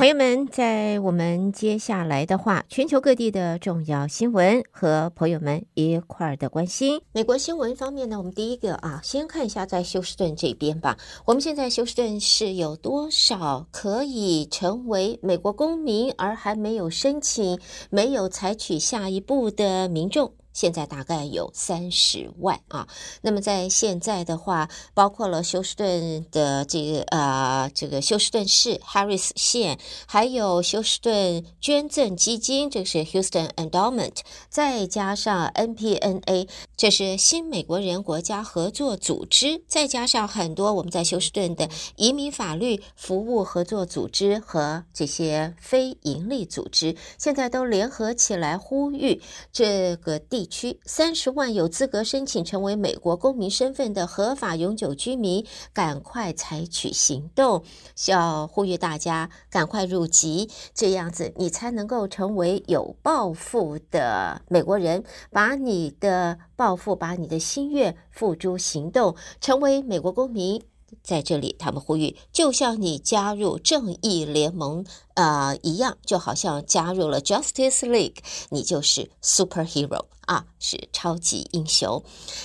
朋友们，在我们接下来的话，全球各地的重要新闻和朋友们一块儿的关心。美国新闻方面呢，我们第一个啊，先看一下在休斯顿这边吧。我们现在休斯顿是有多少可以成为美国公民而还没有申请、没有采取下一步的民众？现在大概有三十万啊，那么在现在的话，包括了休斯顿的这个呃这个休斯顿市 Harris 县，还有休斯顿捐赠基金，这是 Houston Endowment，再加上 NPNA，这是新美国人国家合作组织，再加上很多我们在休斯顿的移民法律服务合作组织和这些非盈利组织，现在都联合起来呼吁这个地。地区三十万有资格申请成为美国公民身份的合法永久居民，赶快采取行动，要呼吁大家赶快入籍，这样子你才能够成为有抱负的美国人，把你的抱负、把你的心愿付诸行动，成为美国公民。在这里，他们呼吁，就像你加入正义联盟、呃、一样，就好像加入了 Justice League，你就是 Superhero。啊，是超级英雄。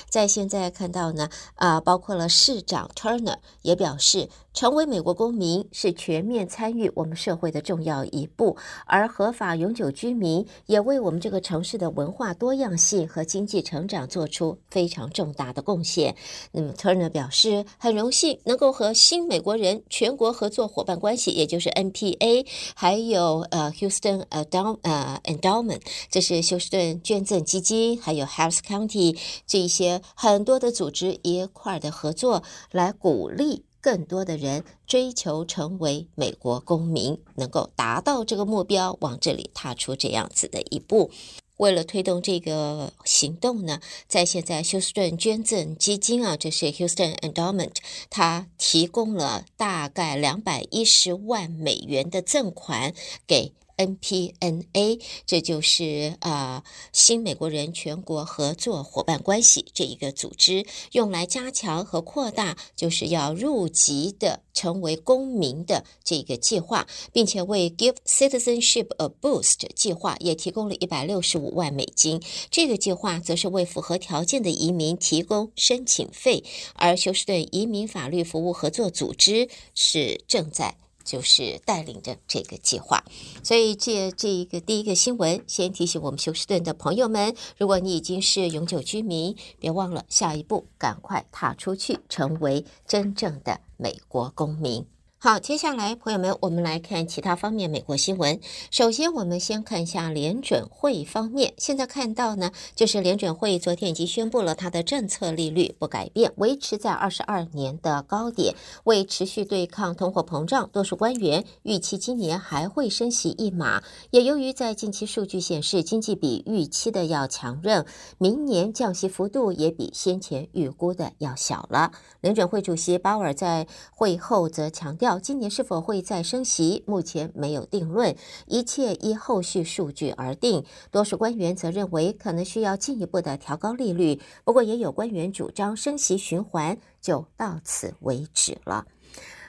在现在看到呢，啊，包括了市长 Turner 也表示，成为美国公民是全面参与我们社会的重要一步，而合法永久居民也为我们这个城市的文化多样性和经济成长做出非常重大的贡献。那么 Turner 表示，很荣幸能够和新美国人全国合作伙伴关系，也就是 NPA，还有呃 Houston Endow 呃 Endowment，这是休斯顿捐赠基金。还有 Harris County 这一些很多的组织一块的合作，来鼓励更多的人追求成为美国公民，能够达到这个目标，往这里踏出这样子的一步。为了推动这个行动呢，在现在休斯顿捐赠基金啊，这是 Houston Endowment，它提供了大概两百一十万美元的赠款给。NPNA，这就是啊、呃，新美国人全国合作伙伴关系这一个组织，用来加强和扩大，就是要入籍的成为公民的这个计划，并且为 Give Citizenship a Boost 计划也提供了一百六十五万美金。这个计划则是为符合条件的移民提供申请费，而休斯顿移民法律服务合作组织是正在。就是带领着这个计划，所以借这一个第一个新闻，先提醒我们休斯顿的朋友们：如果你已经是永久居民，别忘了下一步赶快踏出去，成为真正的美国公民。好，接下来朋友们，我们来看其他方面美国新闻。首先，我们先看一下联准会方面。现在看到呢，就是联准会昨天已经宣布了它的政策利率不改变，维持在二十二年的高点。为持续对抗通货膨胀，多数官员预期今年还会升息一码。也由于在近期数据显示经济比预期的要强韧，明年降息幅度也比先前预估的要小了。联准会主席鲍尔在会后则强调。今年是否会再升息，目前没有定论，一切依后续数据而定。多数官员则认为可能需要进一步的调高利率，不过也有官员主张升息循环就到此为止了。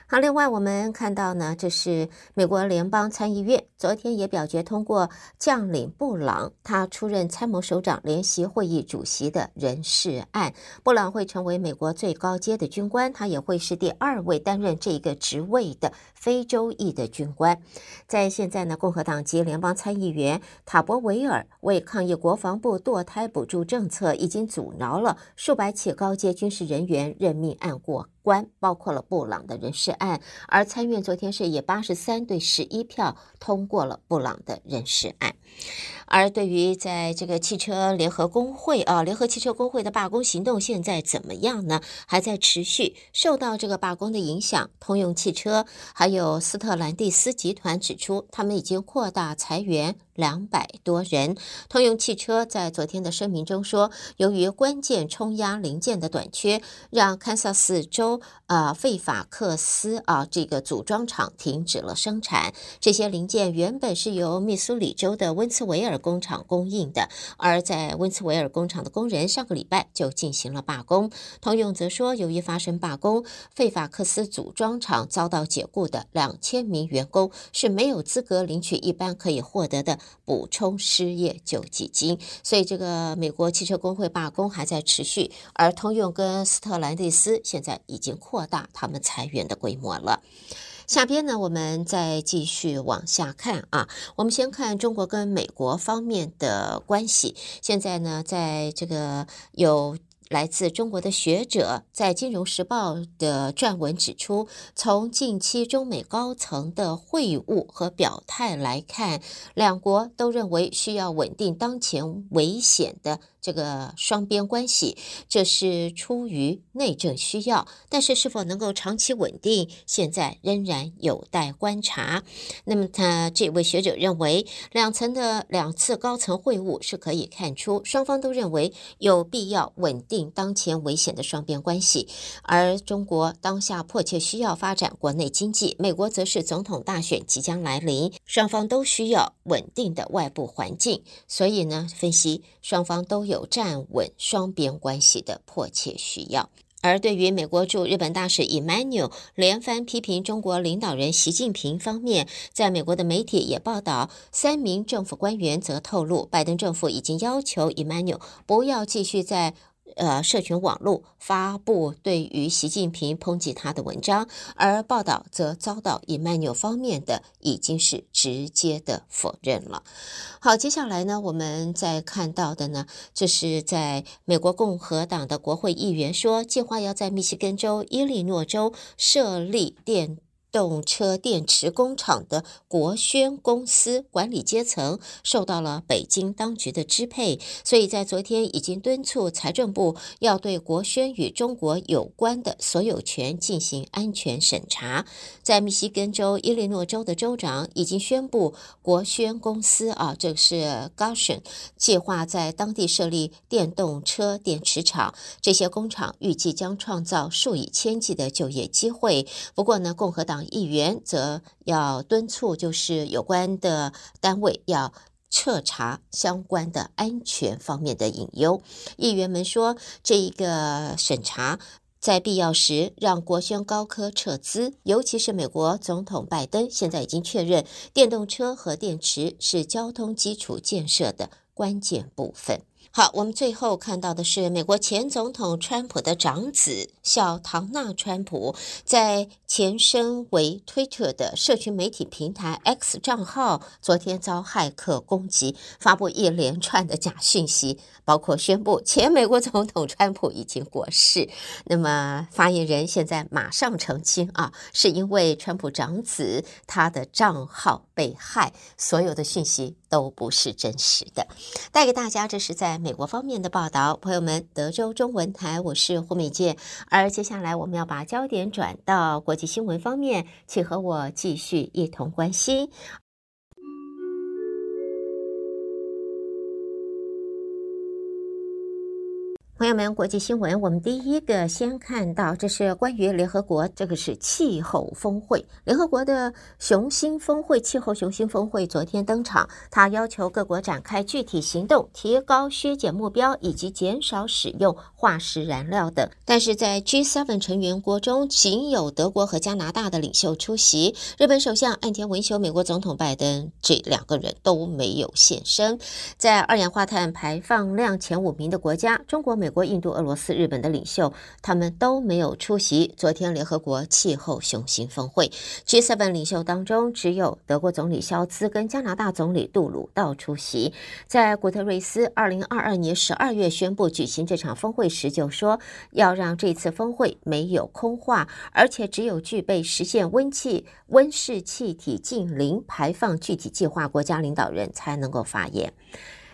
好，另外我们看到呢，这是美国联邦参议院昨天也表决通过将领布朗他出任参谋首长联席会议主席的人事案。布朗会成为美国最高阶的军官，他也会是第二位担任这个职位的非洲裔的军官。在现在呢，共和党籍联邦参议员塔博维尔为抗议国防部堕胎补助政策，已经阻挠了数百起高阶军事人员任命案过。关包括了布朗的人事案，而参院昨天是以八十三对十一票通过了布朗的人事案。而对于在这个汽车联合工会啊，联合汽车工会的罢工行动现在怎么样呢？还在持续受到这个罢工的影响。通用汽车还有斯特兰蒂斯集团指出，他们已经扩大裁员两百多人。通用汽车在昨天的声明中说，由于关键冲压零件的短缺，让堪萨斯州啊费法克斯啊这个组装厂停止了生产。这些零件原本是由密苏里州的温茨维尔。工厂供应的。而在温茨维尔工厂的工人上个礼拜就进行了罢工。通用则说，由于发生罢工，费法克斯组装厂遭到解雇的两千名员工是没有资格领取一般可以获得的补充失业救济金。所以，这个美国汽车工会罢工还在持续。而通用跟斯特兰蒂斯现在已经扩大他们裁员的规模了。下边呢，我们再继续往下看啊。我们先看中国跟美国方面的关系。现在呢，在这个有。来自中国的学者在《金融时报》的撰文指出，从近期中美高层的会晤和表态来看，两国都认为需要稳定当前危险的。这个双边关系，这是出于内政需要，但是是否能够长期稳定，现在仍然有待观察。那么，他这位学者认为，两层的两次高层会晤是可以看出，双方都认为有必要稳定当前危险的双边关系，而中国当下迫切需要发展国内经济，美国则是总统大选即将来临，双方都需要稳定的外部环境。所以呢，分析双方都有。有站稳双边关系的迫切需要，而对于美国驻日本大使 Emanuel 连番批评中国领导人习近平方面，在美国的媒体也报道，三名政府官员则透露，拜登政府已经要求 Emanuel 不要继续在。呃，社群网络发布对于习近平抨击他的文章，而报道则遭到以曼纽方面的已经是直接的否认了。好，接下来呢，我们再看到的呢，这是在美国共和党的国会议员说，计划要在密西根州、伊利诺州设立电。动车电池工厂的国轩公司管理阶层受到了北京当局的支配，所以在昨天已经敦促财政部要对国轩与中国有关的所有权进行安全审查。在密西根州、伊利诺州的州长已经宣布，国轩公司啊，这是 Gotion 计划在当地设立电动车电池厂，这些工厂预计将创造数以千计的就业机会。不过呢，共和党。议员则要敦促，就是有关的单位要彻查相关的安全方面的隐忧。议员们说，这一个审查在必要时让国轩高科撤资，尤其是美国总统拜登现在已经确认，电动车和电池是交通基础建设的关键部分。好，我们最后看到的是美国前总统川普的长子小唐纳川普，在前身为推特的社群媒体平台 X 账号，昨天遭骇客攻击，发布一连串的假讯息，包括宣布前美国总统川普已经过世。那么发言人现在马上澄清啊，是因为川普长子他的账号被害，所有的讯息都不是真实的。带给大家，这是在。美国方面的报道，朋友们，德州中文台，我是胡美健。而接下来我们要把焦点转到国际新闻方面，请和我继续一同关心。朋友们，国际新闻，我们第一个先看到，这是关于联合国，这个是气候峰会。联合国的雄心峰会，气候雄心峰会昨天登场，他要求各国展开具体行动，提高削减目标以及减少使用化石燃料等。但是在 G7 成员国中，仅有德国和加拿大的领袖出席，日本首相岸田文雄、美国总统拜登这两个人都没有现身。在二氧化碳排放量前五名的国家，中国、美。美国、印度、俄罗斯、日本的领袖，他们都没有出席昨天联合国气候雄心峰会。G7 领袖当中，只有德国总理肖兹跟加拿大总理杜鲁道出席。在古特瑞斯二零二二年十二月宣布举行这场峰会时，就说要让这次峰会没有空话，而且只有具备实现温气温室气体净零排放具体计划国家领导人才能够发言。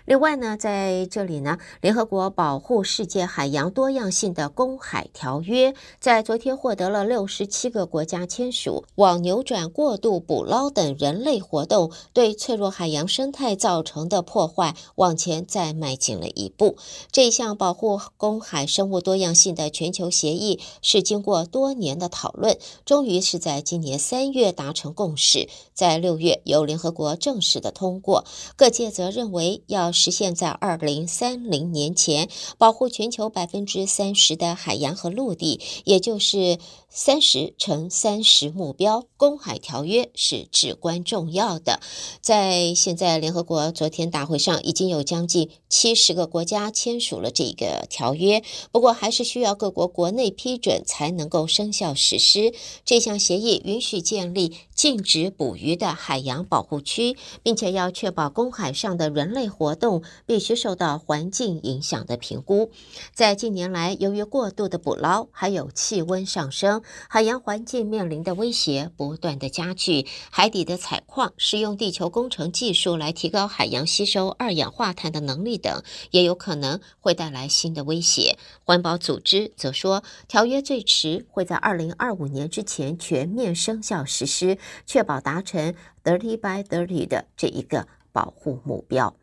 另外呢，在这里呢，联合国保护世界海洋多样性的公海条约在昨天获得了六十七个国家签署，往扭转过度捕捞等人类活动对脆弱海洋生态造成的破坏往前再迈进了一步。这项保护公海生物多样性的全球协议是经过多年的讨论，终于是在今年三月达成共识，在六月由联合国正式的通过。各界则认为要实现在二零三零年前保护全球百分之三十的海洋和陆地，也就是三十乘三十目标。公海条约是至关重要的。在现在联合国昨天大会上，已经有将近七十个国家签署了这个条约，不过还是需要各国国内批准才能够生效实施。这项协议允许建立禁止捕鱼的海洋保护区，并且要确保公海上的人类活动必须受到环境影响的评估。在近年来，由于过度的捕捞，还有气温上升，海洋环境面临的威胁不断的加剧。海底的采矿、使用地球工程技术来提高海洋吸收二氧化碳的能力等，也有可能会带来新的威胁。环保组织则说，条约最迟会在二零二五年之前全面生效实施，确保达成 “thirty by thirty” 的这一个保护目标。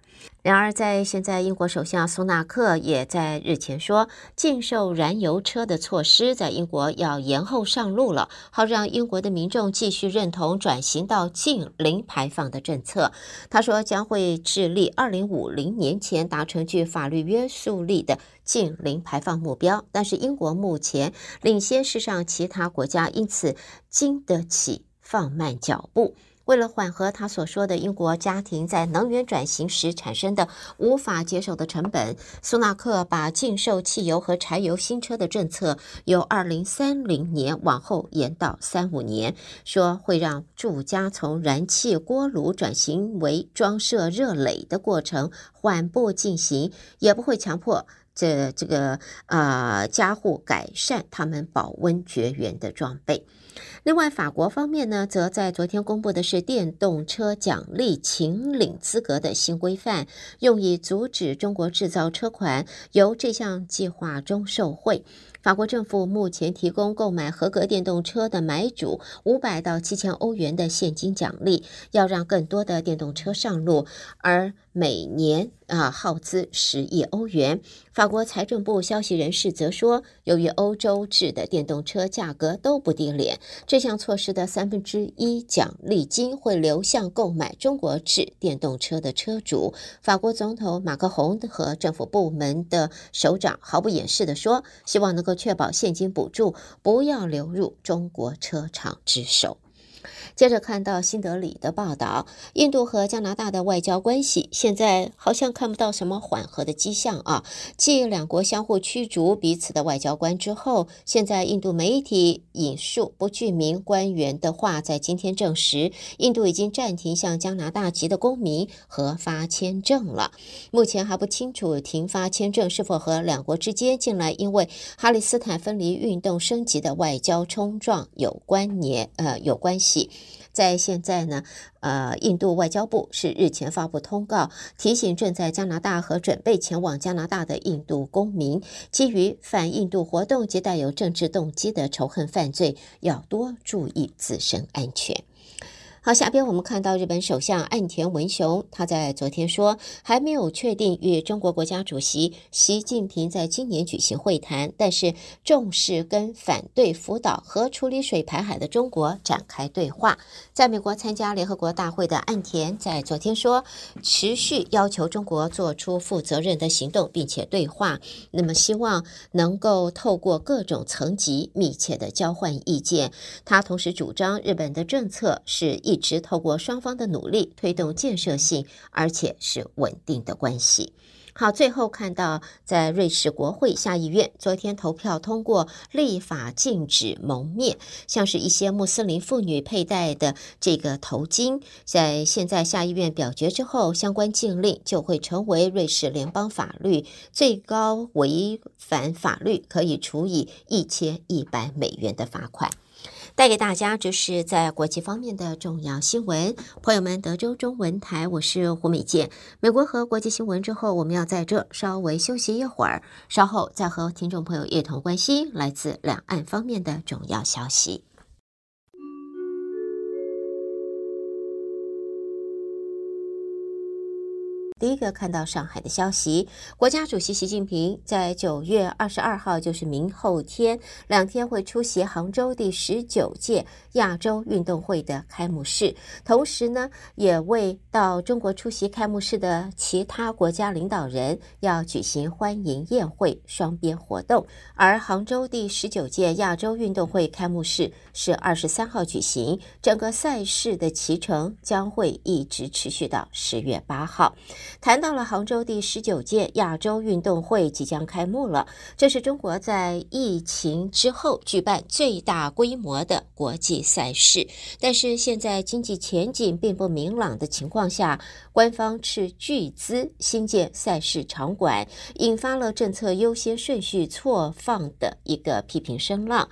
然而，在现在，英国首相苏纳克也在日前说，禁售燃油车的措施在英国要延后上路了，好让英国的民众继续认同转型到净零排放的政策。他说将会致力二零五零年前达成具法律约束力的净零排放目标，但是英国目前领先世上其他国家，因此经得起放慢脚步。为了缓和他所说的英国家庭在能源转型时产生的无法接受的成本，苏纳克把禁售汽油和柴油新车的政策由二零三零年往后延到三五年，说会让住家从燃气锅炉转型为装设热垒的过程缓步进行，也不会强迫这这个呃加户改善他们保温绝缘的装备。另外，法国方面呢，则在昨天公布的是电动车奖励请领资格的新规范，用以阻止中国制造车款由这项计划中受贿。法国政府目前提供购买合格电动车的买主五百到七千欧元的现金奖励，要让更多的电动车上路，而每年啊耗资十亿欧元。法国财政部消息人士则说，由于欧洲制的电动车价格都不低廉，这项措施的三分之一奖励金会流向购买中国制电动车的车主。法国总统马克宏和政府部门的首长毫不掩饰地说，希望能够。确保现金补助不要流入中国车厂之手。接着看到新德里的报道，印度和加拿大的外交关系现在好像看不到什么缓和的迹象啊。继两国相互驱逐彼此的外交官之后，现在印度媒体引述不具名官员的话，在今天证实，印度已经暂停向加拿大籍的公民核发签证了。目前还不清楚停发签证是否和两国之间近来因为哈里斯坦分离运动升级的外交冲撞有关联，呃，有关系。在现在呢，呃，印度外交部是日前发布通告，提醒正在加拿大和准备前往加拿大的印度公民，基于反印度活动及带有政治动机的仇恨犯罪，要多注意自身安全。好，下边我们看到日本首相岸田文雄，他在昨天说，还没有确定与中国国家主席习近平在今年举行会谈，但是重视跟反对福岛核处理水排海的中国展开对话。在美国参加联合国大会的岸田在昨天说，持续要求中国做出负责任的行动，并且对话。那么希望能够透过各种层级密切的交换意见。他同时主张日本的政策是。一直透过双方的努力推动建设性而且是稳定的关系。好，最后看到在瑞士国会下议院昨天投票通过立法禁止蒙面，像是一些穆斯林妇女佩戴的这个头巾，在现在下议院表决之后，相关禁令就会成为瑞士联邦法律，最高违反法律可以处以一千一百美元的罚款。带给大家就是在国际方面的重要新闻。朋友们，德州中文台，我是胡美健。美国和国际新闻之后，我们要在这稍微休息一会儿，稍后再和听众朋友一同关心来自两岸方面的重要消息。第一个看到上海的消息，国家主席习近平在九月二十二号，就是明后天两天会出席杭州第十九届亚洲运动会的开幕式，同时呢，也为到中国出席开幕式的其他国家领导人要举行欢迎宴会双边活动。而杭州第十九届亚洲运动会开幕式是二十三号举行，整个赛事的期程将会一直持续到十月八号。谈到了杭州第十九届亚洲运动会即将开幕了，这是中国在疫情之后举办最大规模的国际赛事。但是现在经济前景并不明朗的情况下，官方斥巨资新建赛事场馆，引发了政策优先顺序错放的一个批评声浪。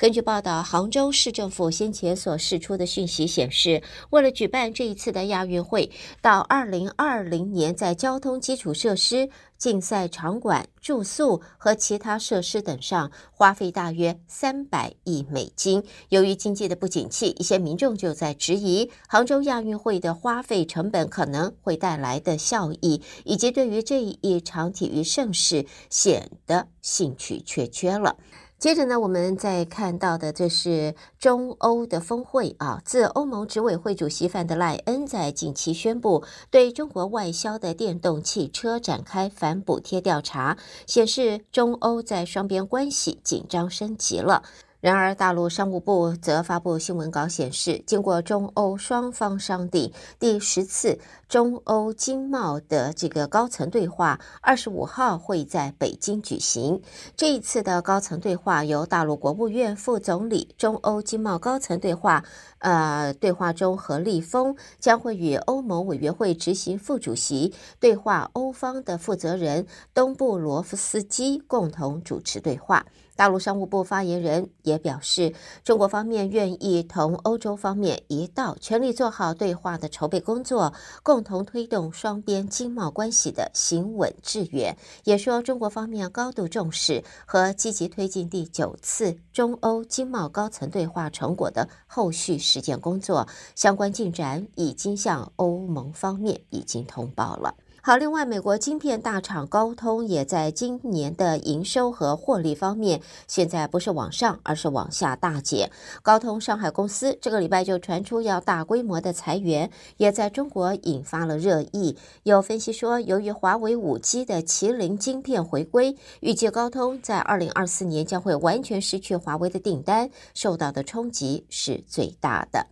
根据报道，杭州市政府先前所释出的讯息显示，为了举办这一次的亚运会，到二零二零年，在交通基础设施、竞赛场馆、住宿和其他设施等上花费大约三百亿美金。由于经济的不景气，一些民众就在质疑杭州亚运会的花费成本可能会带来的效益，以及对于这一场体育盛事显得兴趣缺缺了。接着呢，我们再看到的这是中欧的峰会啊。自欧盟执委会主席范德赖恩在近期宣布对中国外销的电动汽车展开反补贴调查，显示中欧在双边关系紧张升级了。然而，大陆商务部则发布新闻稿显示，经过中欧双方商定，第十次中欧经贸的这个高层对话，二十五号会在北京举行。这一次的高层对话由大陆国务院副总理、中欧经贸高层对话，呃，对话中何立峰将会与欧盟委员会执行副主席对话欧方的负责人东布罗夫斯基共同主持对话。大陆商务部发言人也表示，中国方面愿意同欧洲方面一道，全力做好对话的筹备工作，共同推动双边经贸关系的行稳致远。也说，中国方面高度重视和积极推进第九次中欧经贸高层对话成果的后续实践工作，相关进展已经向欧盟方面已经通报了。好，另外，美国晶片大厂高通也在今年的营收和获利方面，现在不是往上，而是往下大减。高通上海公司这个礼拜就传出要大规模的裁员，也在中国引发了热议。有分析说，由于华为五 G 的麒麟晶片回归，预计高通在二零二四年将会完全失去华为的订单，受到的冲击是最大的。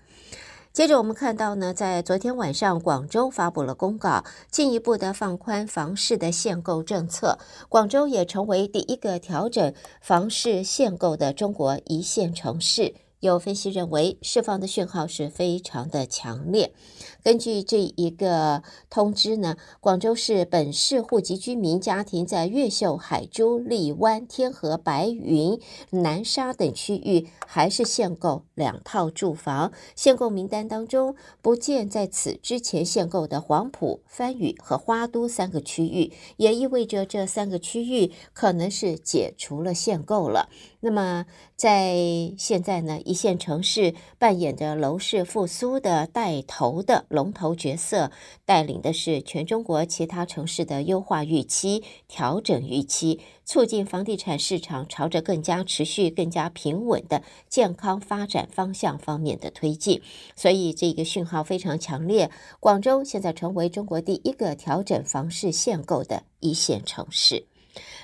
接着我们看到呢，在昨天晚上，广州发布了公告，进一步的放宽房市的限购政策。广州也成为第一个调整房市限购的中国一线城市。有分析认为，释放的讯号是非常的强烈。根据这一个通知呢，广州市本市户籍居民家庭在越秀、海珠、荔湾、天河、白云、南沙等区域还是限购两套住房。限购名单当中不见在此之前限购的黄埔、番禺和花都三个区域，也意味着这三个区域可能是解除了限购了。那么在现在呢，一线城市扮演着楼市复苏的带头的龙头角色，带领的是全中国其他城市的优化预期、调整预期，促进房地产市场朝着更加持续、更加平稳的健康发展方向方面的推进。所以这个讯号非常强烈，广州现在成为中国第一个调整房市限购的一线城市。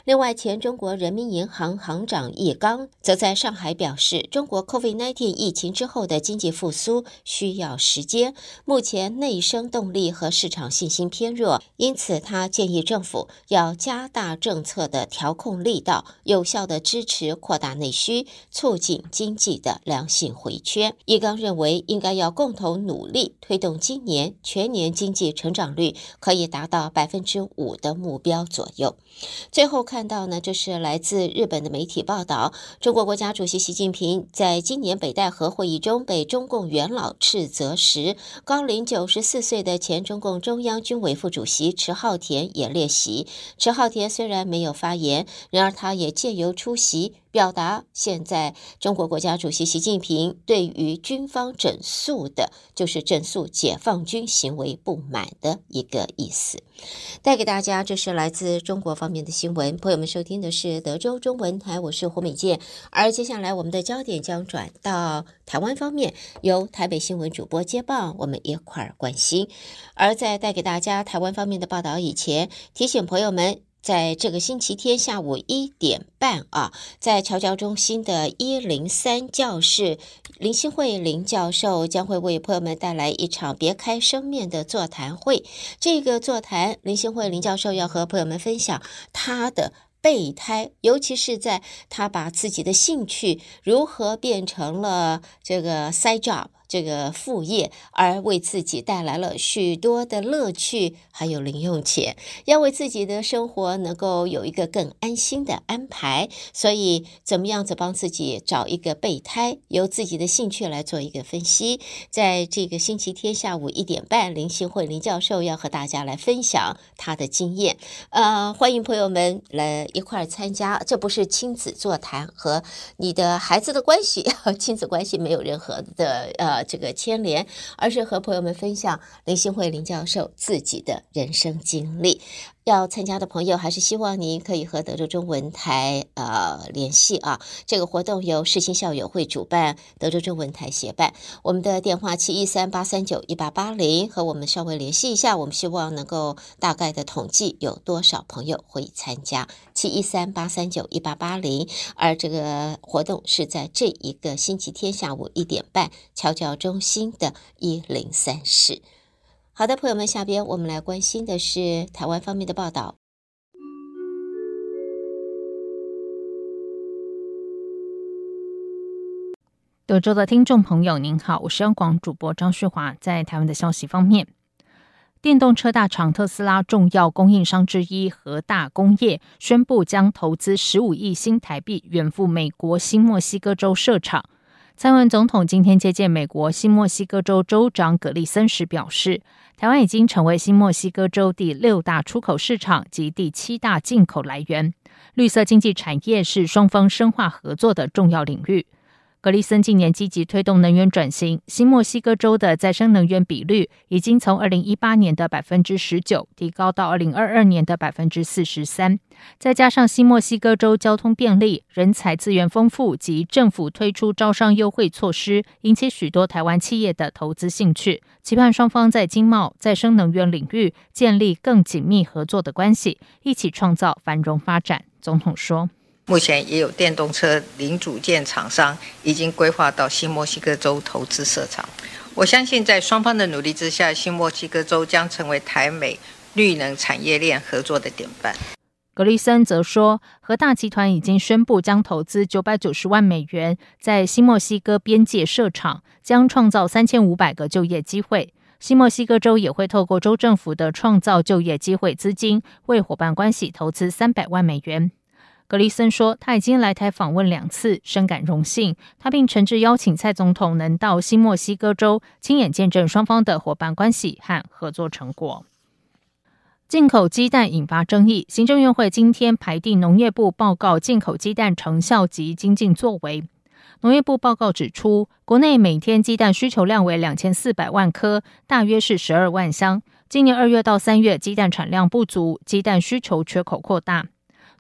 另外，前中国人民银行行长易纲则在上海表示，中国 COVID-19 疫情之后的经济复苏需要时间，目前内生动力和市场信心偏弱，因此他建议政府要加大政策的调控力道，有效地支持扩大内需，促进经济的良性回圈。易纲认为，应该要共同努力，推动今年全年经济成长率可以达到百分之五的目标左右。最最后看到呢，这是来自日本的媒体报道，中国国家主席习近平在今年北戴河会议中被中共元老斥责时，高龄九十四岁的前中共中央军委副主席迟浩田也列席。迟浩田虽然没有发言，然而他也借由出席。表达现在中国国家主席习近平对于军方整肃的，就是整肃解放军行为不满的一个意思，带给大家，这是来自中国方面的新闻。朋友们收听的是德州中文台，我是胡美健。而接下来我们的焦点将转到台湾方面，由台北新闻主播接报，我们一块儿关心。而在带给大家台湾方面的报道以前，提醒朋友们。在这个星期天下午一点半啊，在侨教中心的一零三教室，林新慧林教授将会为朋友们带来一场别开生面的座谈会。这个座谈，林新慧林教授要和朋友们分享他的备胎，尤其是在他把自己的兴趣如何变成了这个 side job。这个副业，而为自己带来了许多的乐趣，还有零用钱，要为自己的生活能够有一个更安心的安排。所以，怎么样子帮自己找一个备胎，由自己的兴趣来做一个分析。在这个星期天下午一点半，林信惠林教授要和大家来分享他的经验。呃，欢迎朋友们来一块儿参加。这不是亲子座谈，和你的孩子的关系，亲子关系没有任何的呃。这个牵连，而是和朋友们分享林新慧林教授自己的人生经历。要参加的朋友，还是希望您可以和德州中文台呃联系啊。这个活动由世新校友会主办，德州中文台协办。我们的电话七一三八三九一八八零，和我们稍微联系一下。我们希望能够大概的统计有多少朋友会参加，七一三八三九一八八零。而这个活动是在这一个星期天下午一点半，侨教中心的一零三室。好的，朋友们，下边我们来关心的是台湾方面的报道。德州的听众朋友，您好，我是央广主播张旭华。在台湾的消息方面，电动车大厂特斯拉重要供应商之一和大工业宣布将投资十五亿新台币远赴美国新墨西哥州设厂。蔡文总统今天接见美国新墨西哥州州长葛利森时表示，台湾已经成为新墨西哥州第六大出口市场及第七大进口来源。绿色经济产业是双方深化合作的重要领域。格利森近年积极推动能源转型，新墨西哥州的再生能源比率已经从二零一八年的百分之十九提高到二零二二年的百分之四十三。再加上新墨西哥州交通便利、人才资源丰富及政府推出招商优惠措施，引起许多台湾企业的投资兴趣，期盼双方在经贸、再生能源领域建立更紧密合作的关系，一起创造繁荣发展。总统说。目前也有电动车零组件厂商已经规划到新墨西哥州投资设厂。我相信在双方的努力之下，新墨西哥州将成为台美绿能产业链合作的典范。格里森则说，和大集团已经宣布将投资九百九十万美元在新墨西哥边界设厂，将创造三千五百个就业机会。新墨西哥州也会透过州政府的创造就业机会资金，为伙伴关系投资三百万美元。格里森说，他已经来台访问两次，深感荣幸。他并诚挚邀请蔡总统能到新墨西哥州亲眼见证双方的伙伴关系和合作成果。进口鸡蛋引发争议，行政院会今天排定农业部报告进口鸡蛋成效及经济作为。农业部报告指出，国内每天鸡蛋需求量为两千四百万颗，大约是十二万箱。今年二月到三月，鸡蛋产量不足，鸡蛋需求缺口扩大。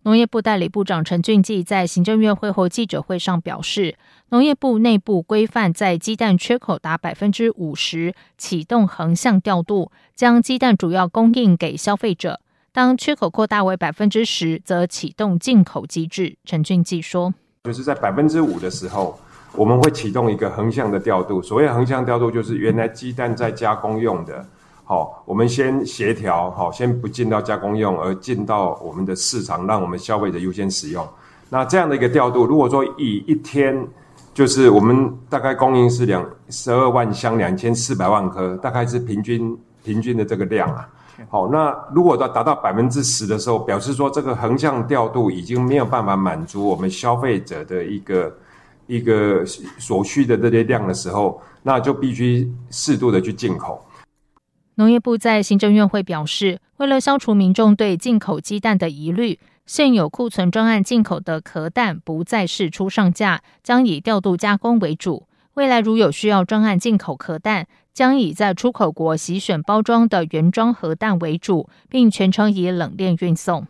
农业部代理部长陈俊记在行政院会后记者会上表示，农业部内部规范在鸡蛋缺口达百分之五十，启动横向调度，将鸡蛋主要供应给消费者。当缺口扩大为百分之十，则启动进口机制。陈俊记说，就是在百分之五的时候，我们会启动一个横向的调度。所谓横向调度，就是原来鸡蛋在加工用的。好，我们先协调，好，先不进到加工用，而进到我们的市场，让我们消费者优先使用。那这样的一个调度，如果说以一天，就是我们大概供应是两十二万箱，两千四百万颗，大概是平均平均的这个量啊。好，那如果到达到百分之十的时候，表示说这个横向调度已经没有办法满足我们消费者的一个一个所需的这些量的时候，那就必须适度的去进口。农业部在行政院会表示，为了消除民众对进口鸡蛋的疑虑，现有库存专案进口的壳蛋不再释出上架，将以调度加工为主。未来如有需要专案进口壳蛋，将以在出口国洗选包装的原装盒蛋为主，并全程以冷链运送。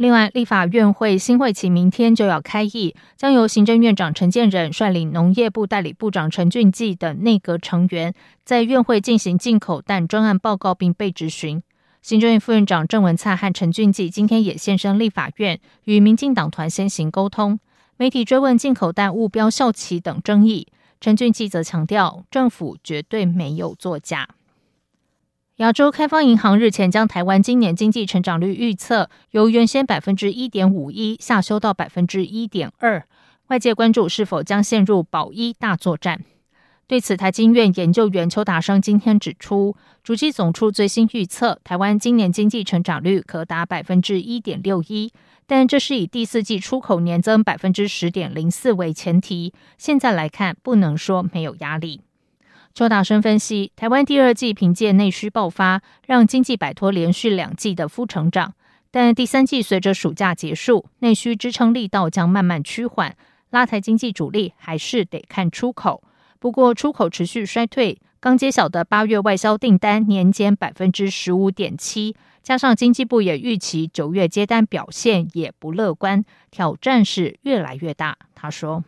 另外，立法院会新会期明天就要开议，将由行政院长陈建仁率领农业部代理部长陈俊记等内阁成员在院会进行进口蛋专案报告并被质询。行政院副院长郑文灿和陈俊记今天也现身立法院，与民进党团先行沟通。媒体追问进口蛋误标效期等争议，陈俊记则强调，政府绝对没有作假。亚洲开发银行日前将台湾今年经济成长率预测由原先百分之一点五一下修到百分之一点二，外界关注是否将陷入保一大作战。对此，台经院研究员邱达生今天指出，主计总处最新预测台湾今年经济成长率可达百分之一点六一，但这是以第四季出口年增百分之十点零四为前提。现在来看，不能说没有压力。邱大生分析，台湾第二季凭借内需爆发，让经济摆脱连续两季的负成长。但第三季随着暑假结束，内需支撑力道将慢慢趋缓，拉抬经济主力还是得看出口。不过出口持续衰退，刚揭晓的八月外销订单年减百分之十五点七，加上经济部也预期九月接单表现也不乐观，挑战是越来越大。他说。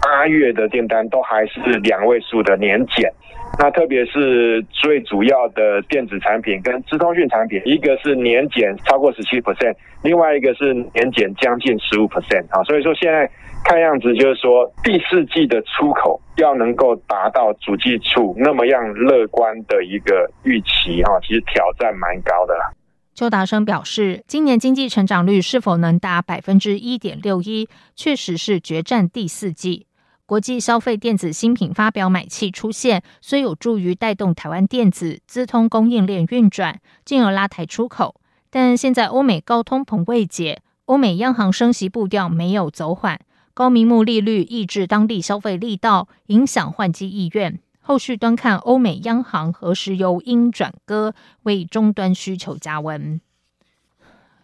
八月的订单都还是两位数的年减，那特别是最主要的电子产品跟资通讯产品，一个是年减超过十七 percent，另外一个是年减将近十五 percent 啊，所以说现在看样子就是说第四季的出口要能够达到主计处那么样乐观的一个预期啊，其实挑战蛮高的啦。邱达生表示，今年经济成长率是否能达百分之一点六一，确实是决战第四季。国际消费电子新品发表买气出现，虽有助于带动台湾电子资通供应链运转，进而拉抬出口。但现在欧美高通膨未解，欧美央行升息步调没有走缓，高明目利率抑制当地消费力道，影响换机意愿。后续端看欧美央行何时由鹰转鸽，为终端需求加温。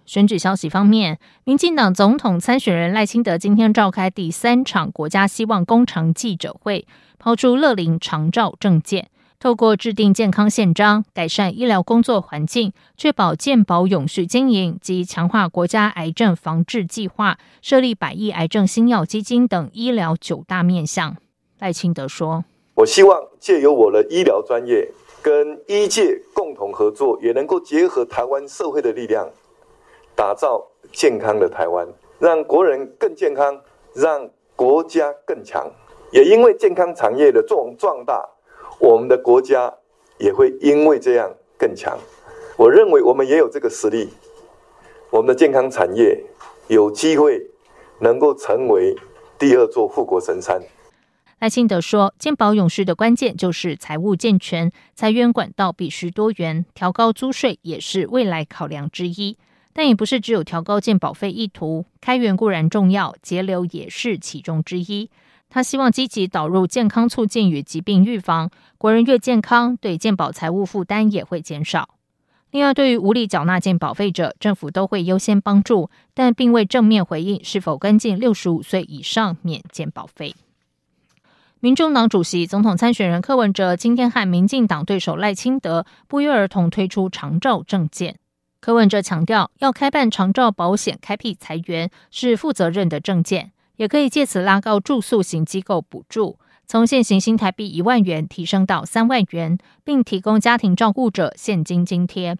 选举消息方面，民进党总统参选人赖清德今天召开第三场国家希望工程记者会，抛出乐龄长照政见，透过制定健康宪章、改善医疗工作环境、确保健保永续经营及强化国家癌症防治计划、设立百亿癌症新药基金等医疗九大面向。赖清德说。我希望借由我的医疗专业跟医界共同合作，也能够结合台湾社会的力量，打造健康的台湾，让国人更健康，让国家更强。也因为健康产业的壮壮大，我们的国家也会因为这样更强。我认为我们也有这个实力，我们的健康产业有机会能够成为第二座护国神山。赖清德说：“健保永续的关键就是财务健全，财源管道必须多元，调高租税也是未来考量之一。但也不是只有调高健保费意图，开源固然重要，节流也是其中之一。他希望积极导入健康促进与疾病预防，国人越健康，对健保财务负担也会减少。另外，对于无力缴纳健保费者，政府都会优先帮助，但并未正面回应是否跟进六十五岁以上免健保费。”民众党主席、总统参选人柯文哲今天和民进党对手赖清德不约而同推出长照政见。柯文哲强调，要开办长照保险，开辟财源是负责任的政见，也可以借此拉高住宿型机构补助，从现行新台币一万元提升到三万元，并提供家庭照顾者现金津贴。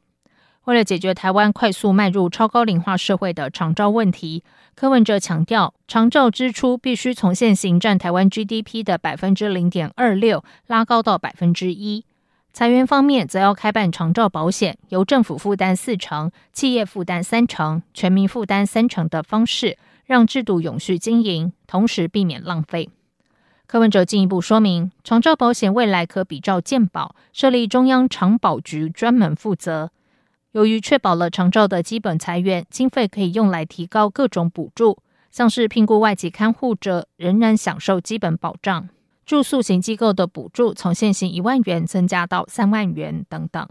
为了解决台湾快速迈入超高龄化社会的长照问题，柯文哲强调，长照支出必须从现行占台湾 GDP 的百分之零点二六拉高到百分之一。财源方面，则要开办长照保险，由政府负担四成，企业负担三成，全民负担三成的方式，让制度永续经营，同时避免浪费。柯文哲进一步说明，长照保险未来可比照健保，设立中央长保局专门负责。由于确保了长照的基本财源，经费可以用来提高各种补助，像是聘雇外籍看护者仍然享受基本保障，住宿型机构的补助从现行一万元增加到三万元等等。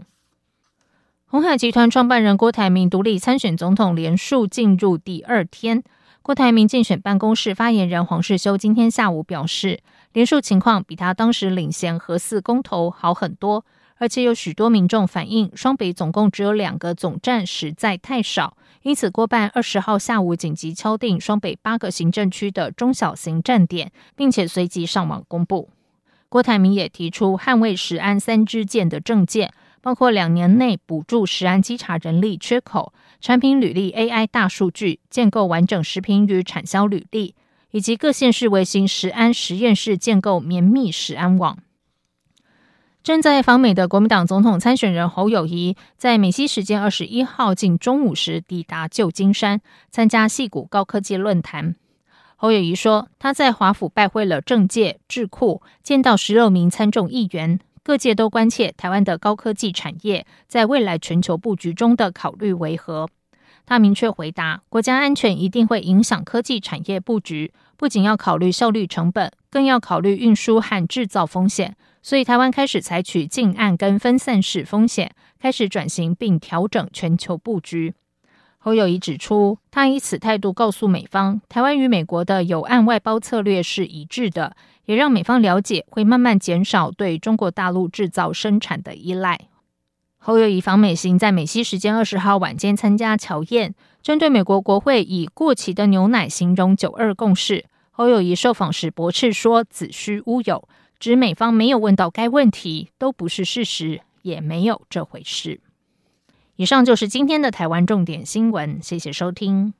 鸿海集团创办人郭台铭独立参选总统连署进入第二天，郭台铭竞选办公室发言人黄世修今天下午表示，连署情况比他当时领衔核四公投好很多。而且有许多民众反映，双北总共只有两个总站，实在太少，因此郭办二十号下午紧急敲定双北八个行政区的中小型站点，并且随即上网公布。郭台铭也提出捍卫食安三支箭的政见，包括两年内补助食安稽查人力缺口、产品履历 AI 大数据、建构完整食品与产销履历，以及各县市微型食安实验室建构绵密食安网。正在访美的国民党总统参选人侯友宜，在美西时间二十一号近中午时抵达旧金山，参加矽谷高科技论坛。侯友宜说，他在华府拜会了政界、智库，见到十六名参众议员，各界都关切台湾的高科技产业在未来全球布局中的考虑为何。他明确回答，国家安全一定会影响科技产业布局，不仅要考虑效率成本，更要考虑运输和制造风险。所以，台湾开始采取近岸跟分散式风险，开始转型并调整全球布局。侯友宜指出，他以此态度告诉美方，台湾与美国的有岸外包策略是一致的，也让美方了解会慢慢减少对中国大陆制造生产的依赖。侯友宜访美行在美西时间二十号晚间参加乔宴，针对美国国会以过期的牛奶形容九二共识，侯友宜受访时驳斥说子虚乌有。指美方没有问到该问题，都不是事实，也没有这回事。以上就是今天的台湾重点新闻，谢谢收听。